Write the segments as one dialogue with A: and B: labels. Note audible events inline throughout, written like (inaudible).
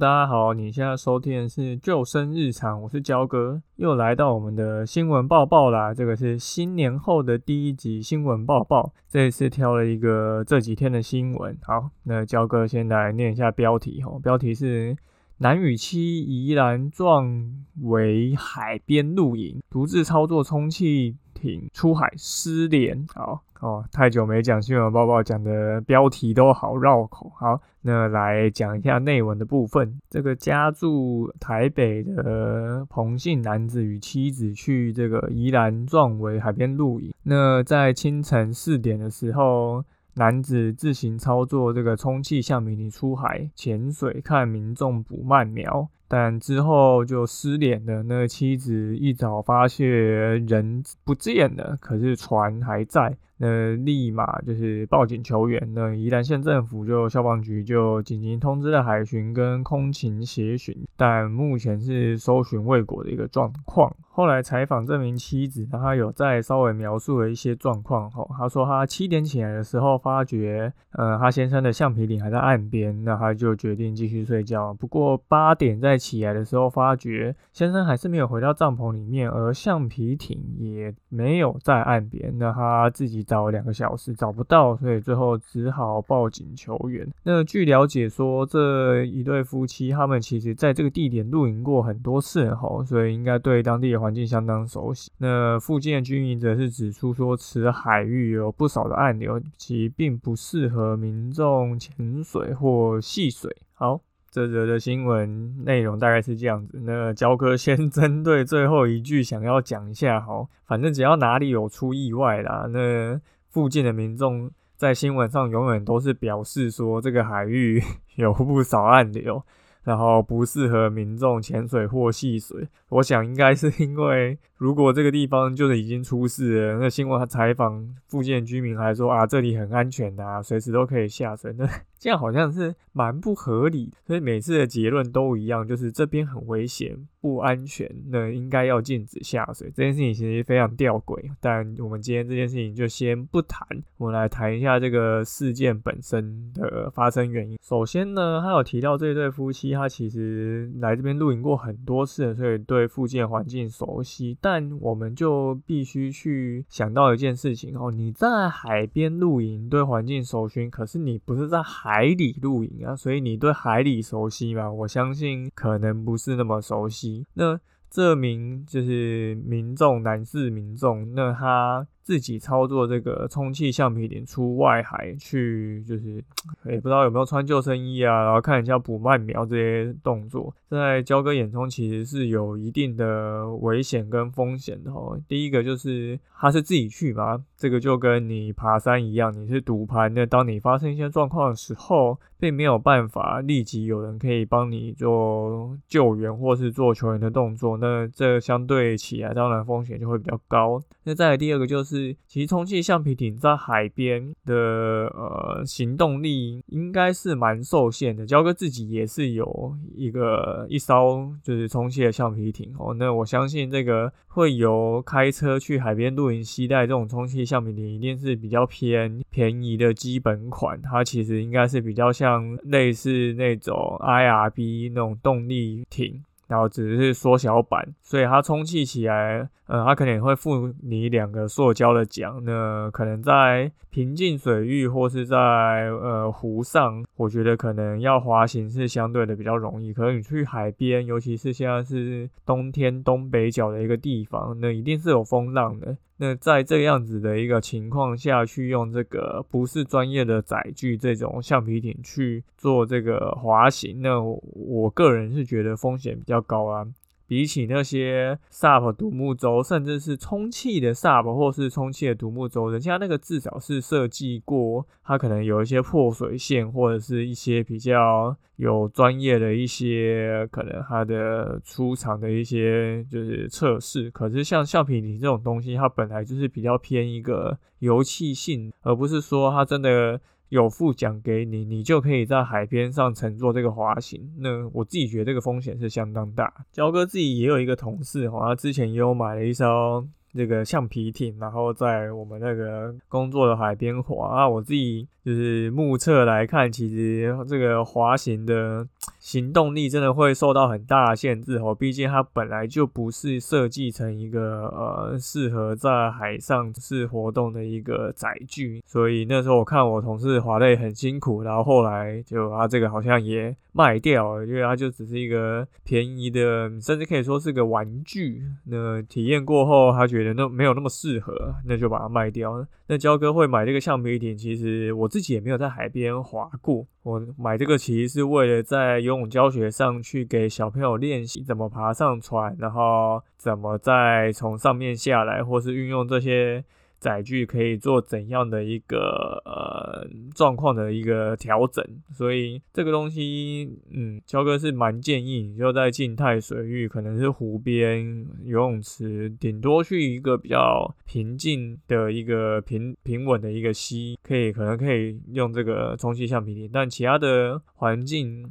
A: 大家好，你现在收听的是救生日常，我是焦哥，又来到我们的新闻报报啦。这个是新年后的第一集新闻报报，这一次挑了一个这几天的新闻。好，那焦哥先来念一下标题哈，标题是南雨期宜兰壮为海边露营，独自操作充气艇出海失联。好。哦，太久没讲新闻报报，讲的标题都好绕口。好，那来讲一下内文的部分。这个家住台北的彭姓男子与妻子去这个宜兰壮围海边露营。那在清晨四点的时候，男子自行操作这个充气橡皮艇出海潜水，看民众捕鳗苗。但之后就失联了。那妻子一早发现人不见了，可是船还在。那立马就是报警求援，那宜兰县政府就消防局就紧急通知了海巡跟空勤协巡，但目前是搜寻未果的一个状况。后来采访这名妻子，她有再稍微描述了一些状况。吼，他说她七点起来的时候，发觉呃她先生的橡皮艇还在岸边，那她就决定继续睡觉。不过八点再起来的时候，发觉先生还是没有回到帐篷里面，而橡皮艇也没有在岸边。那他自己。找两个小时找不到，所以最后只好报警求援。那据了解说，这一对夫妻他们其实在这个地点露营过很多次吼，所以应该对当地的环境相当熟悉。那附近的居民则是指出说，此海域有不少的暗流，其并不适合民众潜水或戏水。好，这则的新闻内容大概是这样子。那焦哥先针对最后一句想要讲一下哈，反正只要哪里有出意外啦，那附近的民众在新闻上永远都是表示说这个海域 (laughs) 有不少暗流，然后不适合民众潜水或戏水。我想应该是因为。如果这个地方就是已经出事了，那新闻采访附近居民还说啊，这里很安全的，随时都可以下水，那这样好像是蛮不合理。所以每次的结论都一样，就是这边很危险、不安全，那应该要禁止下水。这件事情其实非常吊诡，但我们今天这件事情就先不谈，我们来谈一下这个事件本身的发生原因。首先呢，他有提到这对夫妻，他其实来这边露营过很多次，所以对附近环境熟悉，但但我们就必须去想到一件事情哦，你在海边露营，对环境熟悉，可是你不是在海海里露营啊，所以你对海里熟悉吗？我相信可能不是那么熟悉。那这名就是民众，男士民众，那他。自己操作这个充气橡皮艇出外海去，就是也不知道有没有穿救生衣啊，然后看人家捕鳗苗这些动作，在焦哥眼中其实是有一定的危险跟风险的哦。第一个就是他是自己去嘛，这个就跟你爬山一样，你是赌盘那当你发生一些状况的时候，并没有办法立即有人可以帮你做救援或是做求援的动作，那这相对起来当然风险就会比较高。那再来第二个就是。是其实充气橡皮艇在海边的呃行动力应该是蛮受限的。焦哥自己也是有一个一艘就是充气的橡皮艇哦，那我相信这个会由开车去海边露营携带这种充气橡皮艇，一定是比较偏便宜的基本款。它其实应该是比较像类似那种 IRB 那种动力艇。然后只是缩小版，所以它充气起来，呃，它可能会附你两个塑胶的桨。那可能在平静水域或是在呃湖上，我觉得可能要滑行是相对的比较容易。可能你去海边，尤其是现在是冬天东北角的一个地方，那一定是有风浪的。那在这样子的一个情况下去用这个不是专业的载具这种橡皮艇去做这个滑行，那我个人是觉得风险比较高啊。比起那些 SUP 独木舟，甚至是充气的 SUP 或是充气的独木舟，人家那个至少是设计过，它可能有一些破水线，或者是一些比较有专业的一些可能它的出厂的一些就是测试。可是像橡皮艇这种东西，它本来就是比较偏一个油气性，而不是说它真的。有副奖给你，你就可以在海边上乘坐这个滑行。那我自己觉得这个风险是相当大。焦哥自己也有一个同事，好像之前也有买了一艘这个橡皮艇，然后在我们那个工作的海边滑啊。我自己就是目测来看，其实这个滑行的行动力真的会受到很大的限制哦。毕竟它本来就不是设计成一个呃适合在海上是活动的一个载具，所以那时候我看我同事滑的也很辛苦，然后后来就啊这个好像也卖掉，因为它就只是一个便宜的，甚至可以说是个玩具。那体验过后，他觉得那没有那么适合，那就把它卖掉。那焦哥会买这个橡皮艇，其实我自己也没有在海边滑过。我买这个其实是为了在游泳教学上去给小朋友练习怎么爬上船，然后怎么再从上面下来，或是运用这些。载具可以做怎样的一个呃状况的一个调整，所以这个东西，嗯，焦哥是蛮建议你就在静态水域，可能是湖边游泳池，顶多去一个比较平静的一个平平稳的一个溪，可以可能可以用这个充气橡皮艇，但其他的环境。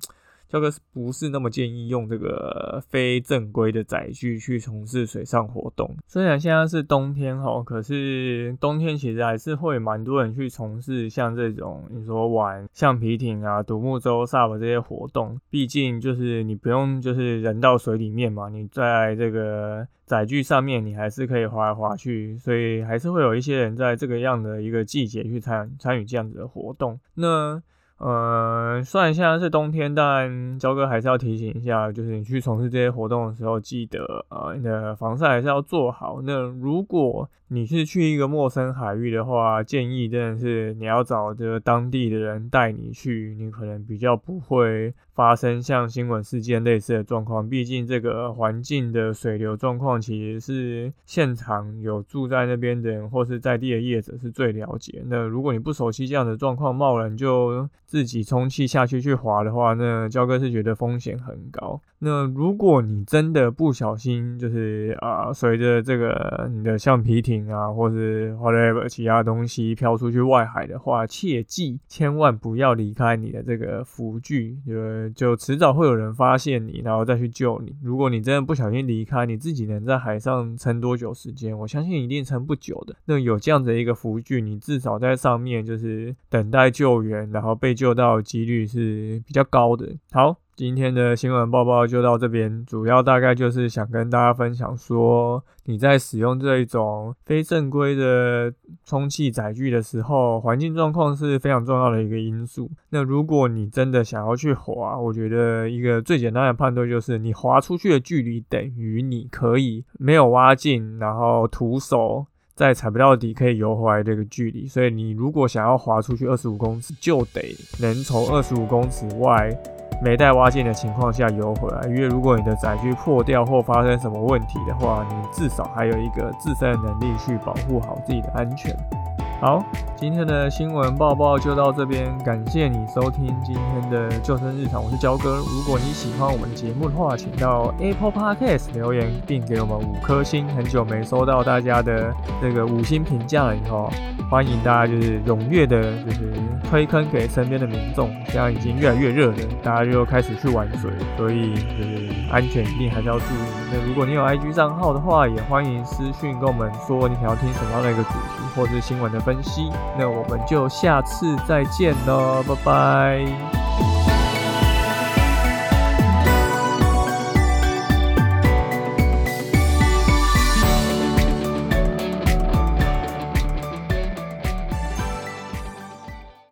A: 这个是不是那么建议用这个非正规的载具去从事水上活动？虽然现在是冬天哈，可是冬天其实还是会蛮多人去从事像这种你说玩橡皮艇啊、独木舟、SUP 这些活动。毕竟就是你不用就是人到水里面嘛，你在这个载具上面你还是可以滑来滑去，所以还是会有一些人在这个样的一个季节去参参与这样子的活动。那呃，虽然现在是冬天，但焦哥还是要提醒一下，就是你去从事这些活动的时候，记得呃，你的防晒还是要做好。那如果你是去一个陌生海域的话，建议真的是你要找这个当地的人带你去，你可能比较不会。发生像新闻事件类似的状况，毕竟这个环境的水流状况其实是现场有住在那边的人或是在地的业者是最了解。那如果你不熟悉这样的状况，贸然就自己充气下去去滑的话，那焦哥是觉得风险很高。那如果你真的不小心，就是啊，随着这个你的橡皮艇啊，或是 whatever 其他东西飘出去外海的话，切记千万不要离开你的这个浮具，就。就迟早会有人发现你，然后再去救你。如果你真的不小心离开，你自己能在海上撑多久时间？我相信一定撑不久的。那有这样的一个浮具，你至少在上面就是等待救援，然后被救到的几率是比较高的。好。今天的新闻报报就到这边，主要大概就是想跟大家分享说，你在使用这一种非正规的充气载具的时候，环境状况是非常重要的一个因素。那如果你真的想要去滑，我觉得一个最简单的判断就是，你滑出去的距离等于你可以没有挖进，然后徒手在踩不到底可以游回来这个距离。所以你如果想要滑出去二十五公尺，就得能从二十五公尺外。没带挖镜的情况下游回来，因为如果你的载具破掉或发生什么问题的话，你至少还有一个自身的能力去保护好自己的安全。好，今天的新闻报报就到这边，感谢你收听今天的救生日常，我是焦哥。如果你喜欢我们节目的话，请到 Apple Podcast 留言并给我们五颗星。很久没收到大家的这个五星评价了，以后欢迎大家就是踊跃的，就是推坑给身边的民众。现在已经越来越热了，大家就开始去玩水，所以就是安全一定还是要注意。那如果你有 IG 账号的话，也欢迎私讯跟我们说你想要听什么样的一个主题或者是新闻的。分析，那我们就下次再见喽，拜拜。